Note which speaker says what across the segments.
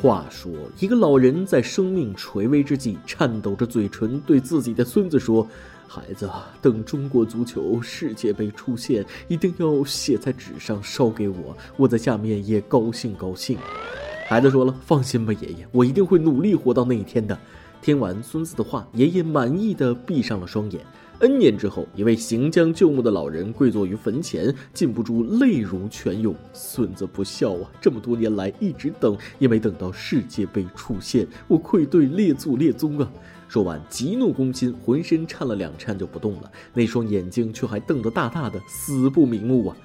Speaker 1: 话说，一个老人在生命垂危之际，颤抖着嘴唇对自己的孙子说：“孩子，等中国足球世界杯出现，一定要写在纸上烧给我，我在下面也高兴高兴。”孩子说了：“放心吧，爷爷，我一定会努力活到那一天的。”听完孙子的话，爷爷满意的闭上了双眼。N 年之后，一位行将就木的老人跪坐于坟前，禁不住泪如泉涌。孙子不孝啊！这么多年来一直等，也没等到世界杯出现，我愧对列祖列宗啊！说完，急怒攻心，浑身颤了两颤就不动了，那双眼睛却还瞪得大大的，死不瞑目啊！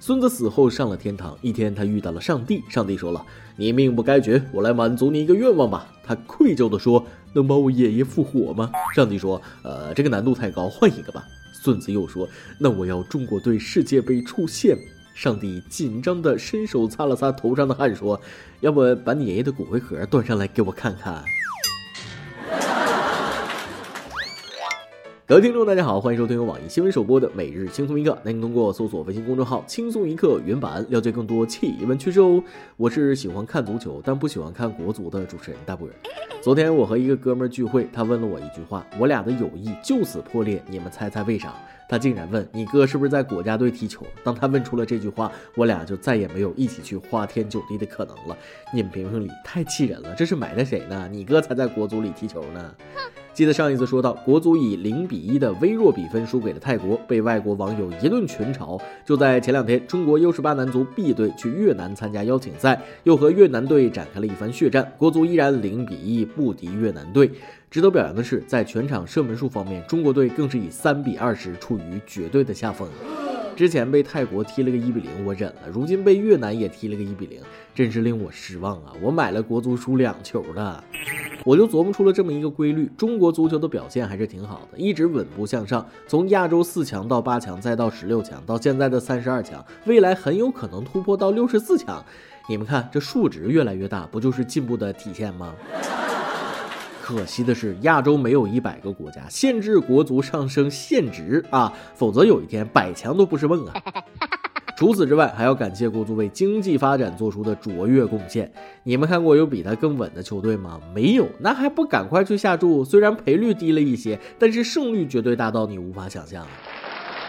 Speaker 1: 孙子死后上了天堂，一天他遇到了上帝，上帝说了：“你命不该绝，我来满足你一个愿望吧。”他愧疚地说。能把我爷爷复活吗？上帝说：“呃，这个难度太高，换一个吧。”孙子又说：“那我要中国队世界杯出线。”上帝紧张的伸手擦了擦头上的汗，说：“要不把你爷爷的骨灰盒端上来给我看看。”各位听众，大家好，欢迎收听由网易新闻首播的每日轻松一刻。您通过搜索微信公众号“轻松一刻”原版了解更多气温趋势哦。我是喜欢看足球但不喜欢看国足的主持人大波人。昨天我和一个哥们聚会，他问了我一句话：我俩的友谊就此破裂，你们猜猜为啥？他竟然问你哥是不是在国家队踢球？当他问出了这句话，我俩就再也没有一起去花天酒地的可能了。你们评评理，太气人了！这是埋汰谁呢？你哥才在国足里踢球呢。记得上一次说到，国足以零比一的微弱比分输给了泰国，被外国网友一顿群嘲。就在前两天，中国 U18 男足 B 队去越南参加邀请赛，又和越南队展开了一番血战，国足依然零比一不敌越南队。值得表扬的是，在全场射门数方面，中国队更是以三比二十处于绝对的下风。之前被泰国踢了个一比零，我忍了；如今被越南也踢了个一比零，真是令我失望啊！我买了国足输两球的，我就琢磨出了这么一个规律：中国足球的表现还是挺好的，一直稳步向上，从亚洲四强到八强，再到十六强，到现在的三十二强，未来很有可能突破到六十四强。你们看，这数值越来越大，不就是进步的体现吗？可惜的是，亚洲没有一百个国家限制国足上升限值啊，否则有一天百强都不是梦啊。除此之外，还要感谢国足为经济发展做出的卓越贡献。你们看过有比他更稳的球队吗？没有，那还不赶快去下注？虽然赔率低了一些，但是胜率绝对大到你无法想象。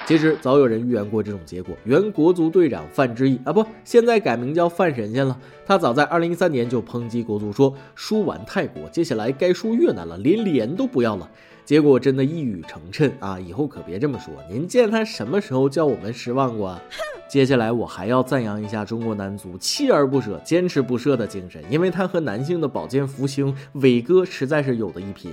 Speaker 1: 其实早有人预言过这种结果，原国足队长范志毅啊，不，现在改名叫范神仙了。他早在2013年就抨击国足说，输完泰国，接下来该输越南了，连脸都不要了。结果真的一语成谶啊！以后可别这么说。您见他什么时候叫我们失望过？接下来我还要赞扬一下中国男足锲而不舍、坚持不懈的精神，因为他和男性的保健福星伟哥实在是有的一拼。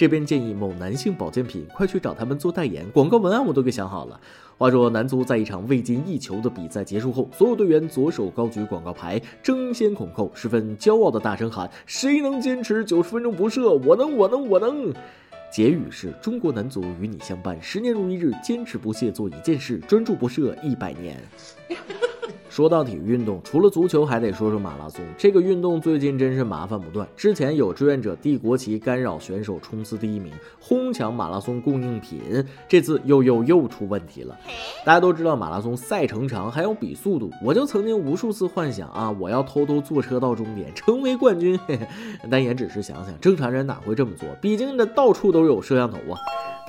Speaker 1: 这边建议某男性保健品快去找他们做代言，广告文案我都给想好了。话说，男足在一场未进一球的比赛结束后，所有队员左手高举广告牌，争先恐后，十分骄傲的大声喊：“谁能坚持九十分钟不射？我能，我能，我能！”结语是中国男足与你相伴，十年如一日，坚持不懈做一件事，专注不射一百年。说到体育运动，除了足球，还得说说马拉松。这个运动最近真是麻烦不断。之前有志愿者递国旗干扰选手冲刺第一名，哄抢马拉松供应品。这次又又又出问题了。大家都知道马拉松赛程长，还要比速度。我就曾经无数次幻想啊，我要偷偷坐车到终点，成为冠军。但也只是想想，正常人哪会这么做？毕竟这到处都有摄像头啊。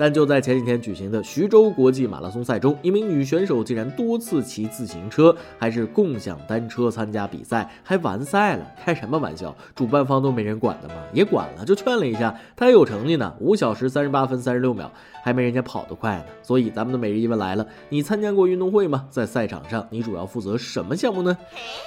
Speaker 1: 但就在前几天举行的徐州国际马拉松赛中，一名女选手竟然多次骑自行车，还是共享单车参加比赛，还完赛了。开什么玩笑？主办方都没人管的吗？也管了，就劝了一下，她还有成绩呢，五小时三十八分三十六秒，还没人家跑得快呢。所以咱们的每日一问来了：你参加过运动会吗？在赛场上，你主要负责什么项目呢？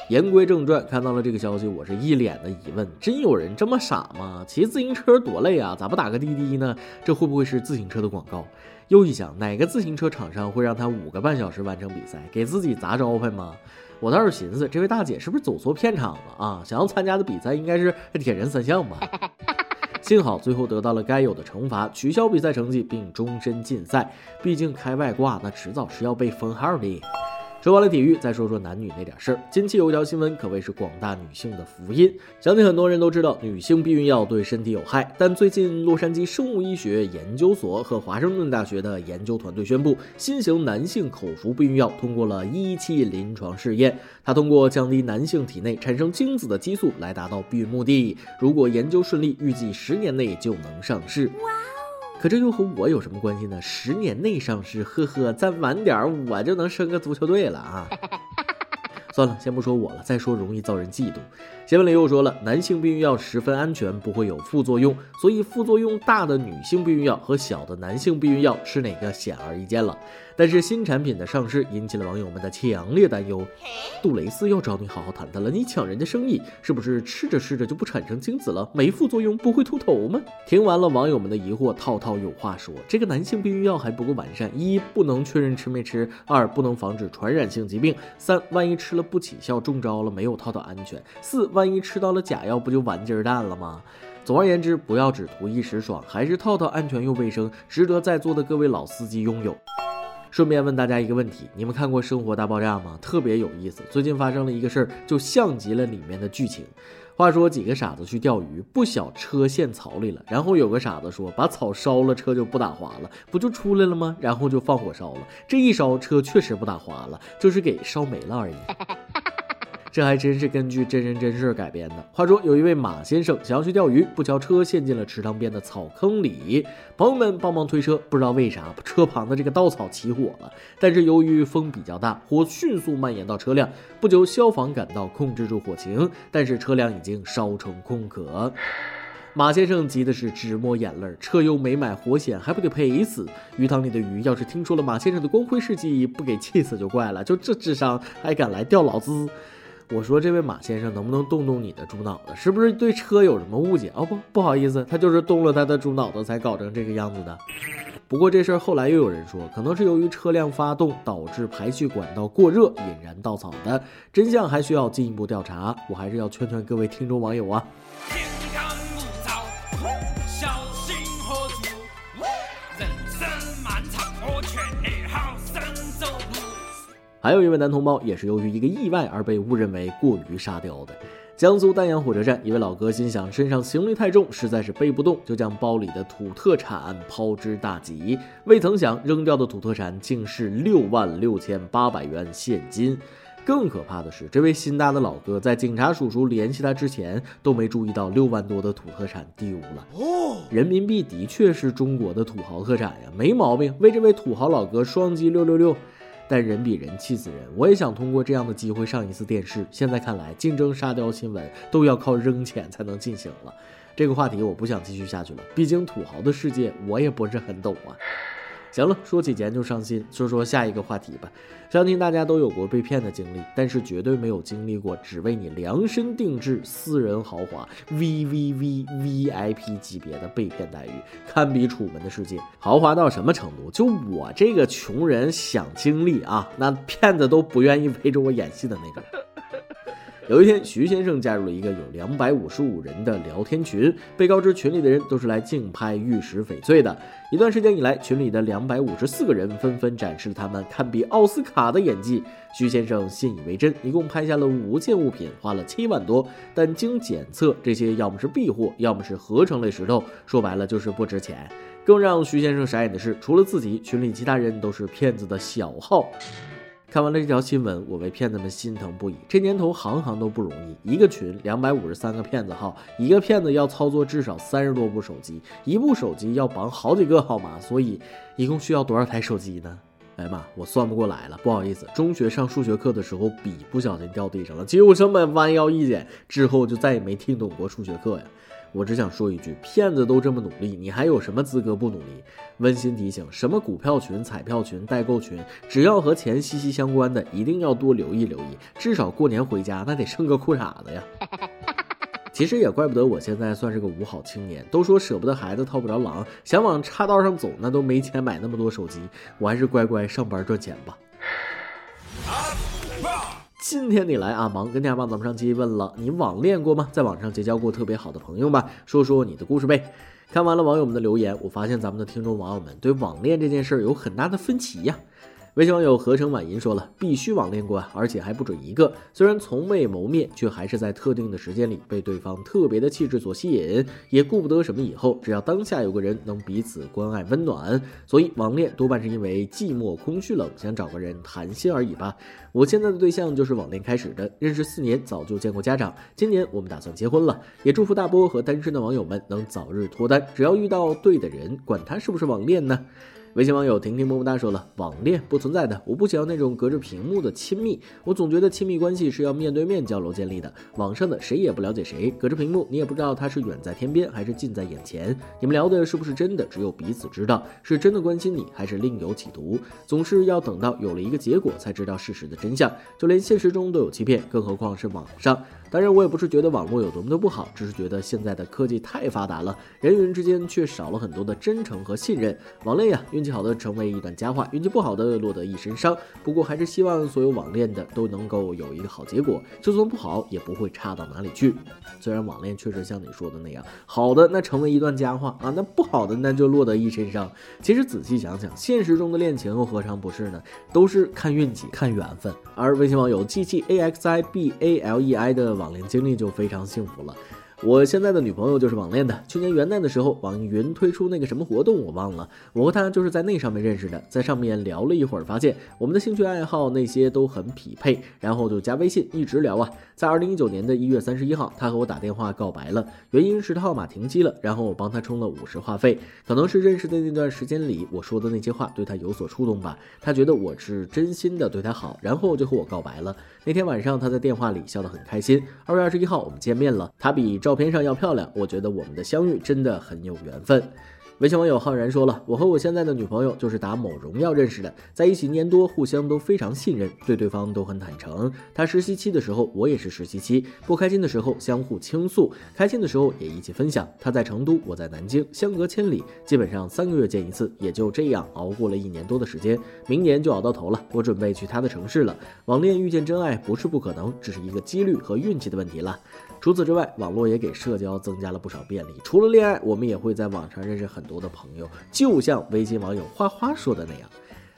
Speaker 1: 言归正传，看到了这个消息，我是一脸的疑问：真有人这么傻吗？骑自行车多累啊，咋不打个滴滴呢？这会不会是自行车？车的广告，又一想，哪个自行车厂商会让他五个半小时完成比赛，给自己砸招牌吗？我倒是寻思，这位大姐是不是走错片场了啊？想要参加的比赛应该是铁人三项吧？幸好最后得到了该有的惩罚，取消比赛成绩并终身禁赛。毕竟开外挂那迟早是要被封号的。说完了体育，再说说男女那点事儿。近期有一条新闻可谓是广大女性的福音。相信很多人都知道，女性避孕药对身体有害。但最近，洛杉矶生物医学研究所和华盛顿大学的研究团队宣布，新型男性口服避孕药通过了一期临床试验。它通过降低男性体内产生精子的激素来达到避孕目的。如果研究顺利，预计十年内就能上市。哇！可这又和我有什么关系呢？十年内上市，呵呵，再晚点我就能升个足球队了啊！算了，先不说我了，再说容易遭人嫉妒。新闻里又说了，男性避孕药十分安全，不会有副作用，所以副作用大的女性避孕药和小的男性避孕药吃哪个显而易见了。但是新产品的上市引起了网友们的强烈担忧。杜蕾斯要找你好好谈谈了，你抢人家生意，是不是吃着吃着就不产生精子了？没副作用不会秃头吗？听完了网友们的疑惑，套套有话说：这个男性避孕药还不够完善，一不能确认吃没吃，二不能防止传染性疾病，三万一吃了不起效中招了，没有套套安全，四万一吃到了假药，不就完鸡儿蛋了吗？总而言之，不要只图一时爽，还是套套安全又卫生，值得在座的各位老司机拥有。顺便问大家一个问题：你们看过《生活大爆炸》吗？特别有意思。最近发生了一个事儿，就像极了里面的剧情。话说几个傻子去钓鱼，不小车陷草里了。然后有个傻子说：“把草烧了，车就不打滑了，不就出来了吗？”然后就放火烧了。这一烧，车确实不打滑了，就是给烧没了而已。这还真是根据真人真事改编的。话说，有一位马先生想要去钓鱼，不巧车陷进了池塘边的草坑里。朋友们帮忙推车，不知道为啥车旁的这个稻草起火了。但是由于风比较大，火迅速蔓延到车辆。不久，消防赶到控制住火情，但是车辆已经烧成空壳。马先生急的是直抹眼泪，车又没买火险，还不得赔死？鱼塘里的鱼要是听说了马先生的光辉事迹，不给气死就怪了。就这智商，还敢来钓老子？我说这位马先生能不能动动你的猪脑子？是不是对车有什么误解？哦不，不好意思，他就是动了他的猪脑子才搞成这个样子的。不过这事儿后来又有人说，可能是由于车辆发动导致排气管道过热引燃稻草的，真相还需要进一步调查。我还是要劝劝各位听众网友啊。还有一位男同胞也是由于一个意外而被误认为过于沙雕的。江苏丹阳火车站，一位老哥心想身上行李太重，实在是背不动，就将包里的土特产抛之大吉。未曾想扔掉的土特产竟是六万六千八百元现金。更可怕的是，这位心大的老哥在警察叔叔联系他之前都没注意到六万多的土特产丢了。哦，人民币的确是中国的土豪特产呀，没毛病。为这位土豪老哥双击六六六。但人比人气死人，我也想通过这样的机会上一次电视。现在看来，竞争沙雕新闻都要靠扔钱才能进行了。这个话题我不想继续下去了，毕竟土豪的世界我也不是很懂啊。行了，说起钱就伤心。说说下一个话题吧。相信大家都有过被骗的经历，但是绝对没有经历过只为你量身定制私人豪华 V V V V I P 级别的被骗待遇，堪比楚门的世界。豪华到什么程度？就我这个穷人想经历啊，那骗子都不愿意陪着我演戏的那个。有一天，徐先生加入了一个有两百五十五人的聊天群，被告知群里的人都是来竞拍玉石翡翠的。一段时间以来，群里的两百五十四个人纷纷展示了他们堪比奥斯卡的演技。徐先生信以为真，一共拍下了五件物品，花了七万多。但经检测，这些要么是壁货，要么是合成类石头，说白了就是不值钱。更让徐先生傻眼的是，除了自己，群里其他人都是骗子的小号。看完了这条新闻，我为骗子们心疼不已。这年头，行行都不容易，一个群两百五十三个骗子号，一个骗子要操作至少三十多部手机，一部手机要绑好几个号码，所以一共需要多少台手机呢？哎妈，我算不过来了，不好意思。中学上数学课的时候，笔不小心掉地上了，就这么弯腰一捡，之后就再也没听懂过数学课呀。我只想说一句，骗子都这么努力，你还有什么资格不努力？温馨提醒：什么股票群、彩票群、代购群，只要和钱息息相关的，一定要多留意留意。至少过年回家那得剩个裤衩子呀。其实也怪不得我现在算是个五好青年。都说舍不得孩子套不着狼，想往岔道上走，那都没钱买那么多手机。我还是乖乖上班赚钱吧。今天你来啊，忙跟家帮咱们上期问了，你网恋过吗？在网上结交过特别好的朋友吗？说说你的故事呗。看完了网友们的留言，我发现咱们的听众网友们对网恋这件事儿有很大的分歧呀。微信网友合成晚吟说了，必须网恋过啊，而且还不止一个。虽然从未谋面，却还是在特定的时间里被对方特别的气质所吸引，也顾不得什么以后，只要当下有个人能彼此关爱温暖。所以网恋多半是因为寂寞、空虚、冷，想找个人谈心而已吧。我现在的对象就是网恋开始的，认识四年，早就见过家长。今年我们打算结婚了，也祝福大波和单身的网友们能早日脱单。只要遇到对的人，管他是不是网恋呢？微信网友婷婷么么哒说了，网恋不存在的，我不想要那种隔着屏幕的亲密，我总觉得亲密关系是要面对面交流建立的，网上的谁也不了解谁，隔着屏幕你也不知道他是远在天边还是近在眼前，你们聊的是不是真的，只有彼此知道，是真的关心你还是另有企图，总是要等到有了一个结果才知道事实的真相，就连现实中都有欺骗，更何况是网上。当然，我也不是觉得网络有多么的不好，只是觉得现在的科技太发达了，人与人之间却少了很多的真诚和信任。网恋呀，运气好的成为一段佳话，运气不好的落得一身伤。不过还是希望所有网恋的都能够有一个好结果，就算不好也不会差到哪里去。虽然网恋确实像你说的那样，好的那成为一段佳话啊，那不好的那就落得一身伤。其实仔细想想，现实中的恋情又何尝不是呢？都是看运气、看缘分。而微信网友 G G A X I B A L E I 的网恋经历就非常幸福了。我现在的女朋友就是网恋的。去年元旦的时候，网易云推出那个什么活动，我忘了。我和她就是在那上面认识的，在上面聊了一会儿，发现我们的兴趣爱好那些都很匹配，然后就加微信一直聊啊。在二零一九年的一月三十一号，她和我打电话告白了，原因是她号码停机了，然后我帮她充了五十话费。可能是认识的那段时间里，我说的那些话对她有所触动吧，她觉得我是真心的对她好，然后就和我告白了。那天晚上，她在电话里笑得很开心。二月二十一号，我们见面了，她比。照片上要漂亮，我觉得我们的相遇真的很有缘分。微信网友浩然说了，我和我现在的女朋友就是打某荣耀认识的，在一起一年多，互相都非常信任，对对方都很坦诚。她实习期的时候，我也是实习期，不开心的时候相互倾诉，开心的时候也一起分享。她在成都，我在南京，相隔千里，基本上三个月见一次，也就这样熬过了一年多的时间。明年就熬到头了，我准备去她的城市了。网恋遇见真爱不是不可能，只是一个几率和运气的问题了。除此之外，网络也给社交增加了不少便利。除了恋爱，我们也会在网上认识很多的朋友，就像微信网友花花说的那样。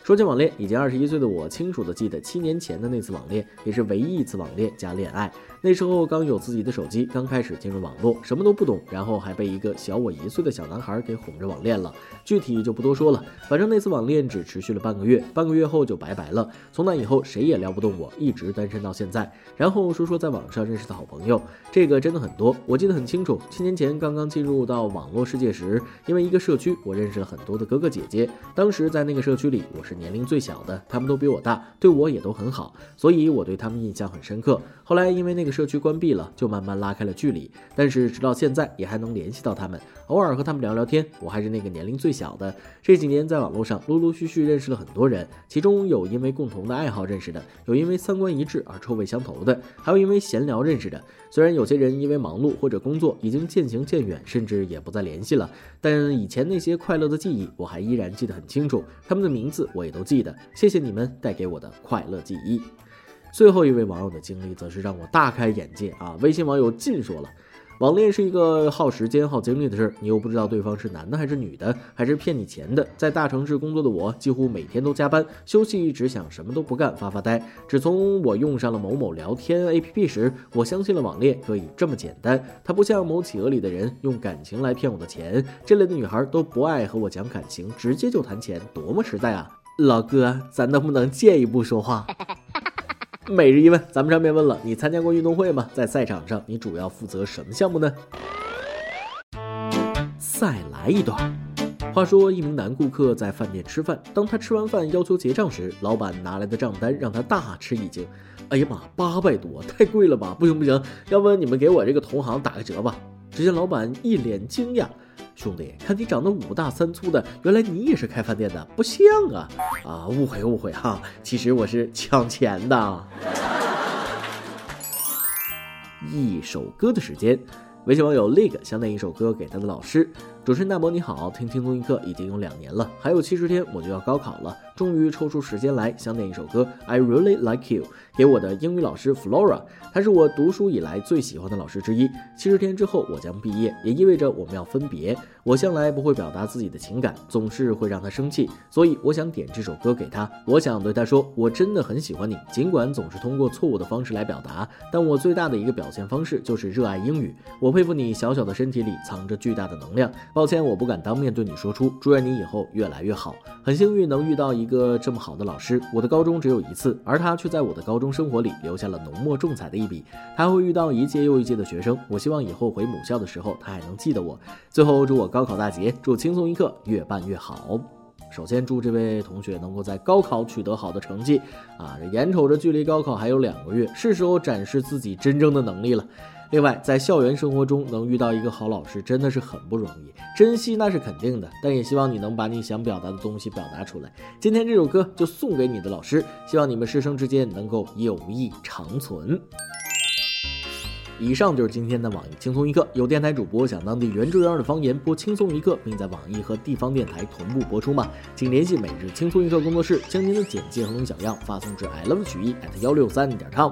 Speaker 1: 说起网恋，已经二十一岁的我清楚的记得七年前的那次网恋，也是唯一一次网恋加恋爱。那时候刚有自己的手机，刚开始进入网络，什么都不懂，然后还被一个小我一岁的小男孩给哄着网恋了。具体就不多说了，反正那次网恋只持续了半个月，半个月后就拜拜了。从那以后谁也撩不动我，一直单身到现在。然后说说在网上认识的好朋友，这个真的很多，我记得很清楚。七年前刚刚进入到网络世界时，因为一个社区，我认识了很多的哥哥姐姐。当时在那个社区里，我是。年龄最小的，他们都比我大，对我也都很好，所以我对他们印象很深刻。后来因为那社区关闭了，就慢慢拉开了距离，但是直到现在也还能联系到他们，偶尔和他们聊聊天。我还是那个年龄最小的。这几年在网络上陆陆续续认识了很多人，其中有因为共同的爱好认识的，有因为三观一致而臭味相投的，还有因为闲聊认识的。虽然有些人因为忙碌或者工作已经渐行渐远，甚至也不再联系了，但以前那些快乐的记忆我还依然记得很清楚，他们的名字我也都记得。谢谢你们带给我的快乐记忆。最后一位网友的经历则是让我大开眼界啊！微信网友尽说了。网恋是一个耗时间、耗精力的事儿，你又不知道对方是男的还是女的，还是骗你钱的。在大城市工作的我，几乎每天都加班，休息只想什么都不干，发发呆。只从我用上了某某聊天 APP 时，我相信了网恋可以这么简单。它不像某企鹅里的人用感情来骗我的钱，这类的女孩都不爱和我讲感情，直接就谈钱，多么实在啊！老哥，咱能不能借一步说话？每日一问，咱们上面问了，你参加过运动会吗？在赛场上，你主要负责什么项目呢？再来一段。话说，一名男顾客在饭店吃饭，当他吃完饭要求结账时，老板拿来的账单让他大吃一惊。哎呀妈，八百多，太贵了吧？不行不行，要不你们给我这个同行打个折吧？只见老板一脸惊讶。兄弟，看你长得五大三粗的，原来你也是开饭店的，不像啊！啊，误会误会哈，其实我是抢钱的。一首歌的时间，微信网友 lig 想点一首歌给他的老师。主持人大伯你好，听轻松一刻已经有两年了，还有七十天我就要高考了，终于抽出时间来想点一首歌，I really like you，给我的英语老师 Flora，她是我读书以来最喜欢的老师之一。七十天之后我将毕业，也意味着我们要分别。我向来不会表达自己的情感，总是会让她生气，所以我想点这首歌给她。我想对她说，我真的很喜欢你，尽管总是通过错误的方式来表达，但我最大的一个表现方式就是热爱英语。我佩服你小小的身体里藏着巨大的能量。抱歉，我不敢当面对你说出。祝愿你以后越来越好。很幸运能遇到一一个这么好的老师。我的高中只有一次，而他却在我的高中生活里留下了浓墨重彩的一笔。他会遇到一届又一届的学生。我希望以后回母校的时候，他还能记得我。最后，祝我高考大捷，祝轻松一刻越办越好。首先，祝这位同学能够在高考取得好的成绩。啊，这眼瞅着距离高考还有两个月，是时候展示自己真正的能力了。另外，在校园生活中能遇到一个好老师真的是很不容易，珍惜那是肯定的，但也希望你能把你想表达的东西表达出来。今天这首歌就送给你的老师，希望你们师生之间能够友谊长存。以上就是今天的网易轻松一刻，有电台主播想当地原汁原味的方言播轻松一刻，并在网易和地方电台同步播出吗？请联系每日轻松一刻工作室，将您的简介和小样发送至 i love 曲艺 at 幺六三点 com。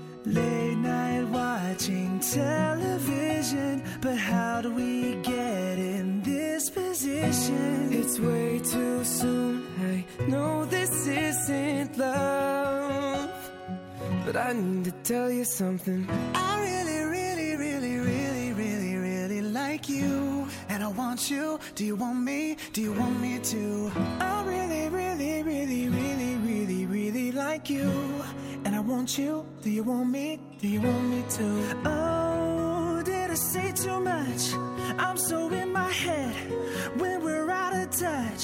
Speaker 1: Late night watching television, but how do we get in this position? It's way too soon. I know this isn't love, but I need to tell you something. I really, really, really, really, really, really like you, and I want you. Do you want me? Do you want me to? I really, really, really, really, like you. And I want you, do you want me? Do you want me to? Oh, did I say too much? I'm so in my head when we're out of touch.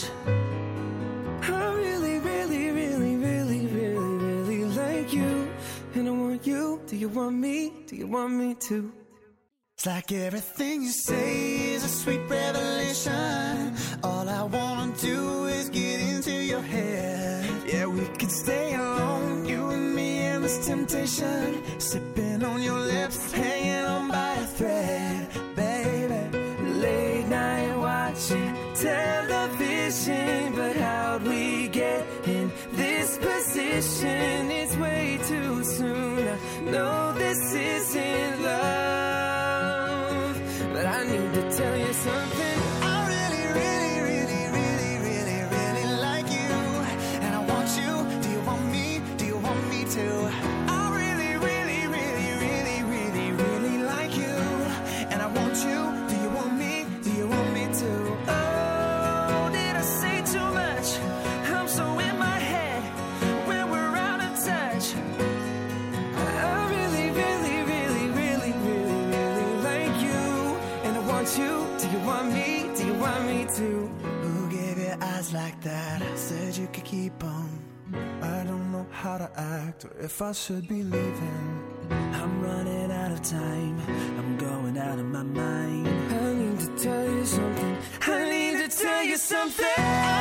Speaker 1: I really, really, really, really, really, really like you. And I want you, do you want me? Do you want me to? It's like everything you say is a sweet revelation. All I wanna do is get into your head. Yeah, we could stay alone, temptation. Sipping on your lips, hanging on by a thread, baby. Late night watching television, but how'd we get in this position? It's way too soon. I know this isn't keep. I don't know how to act or if I should be leaving. I'm running out of time, I'm going out of my mind.
Speaker 2: I need to tell you something, I need to tell you something.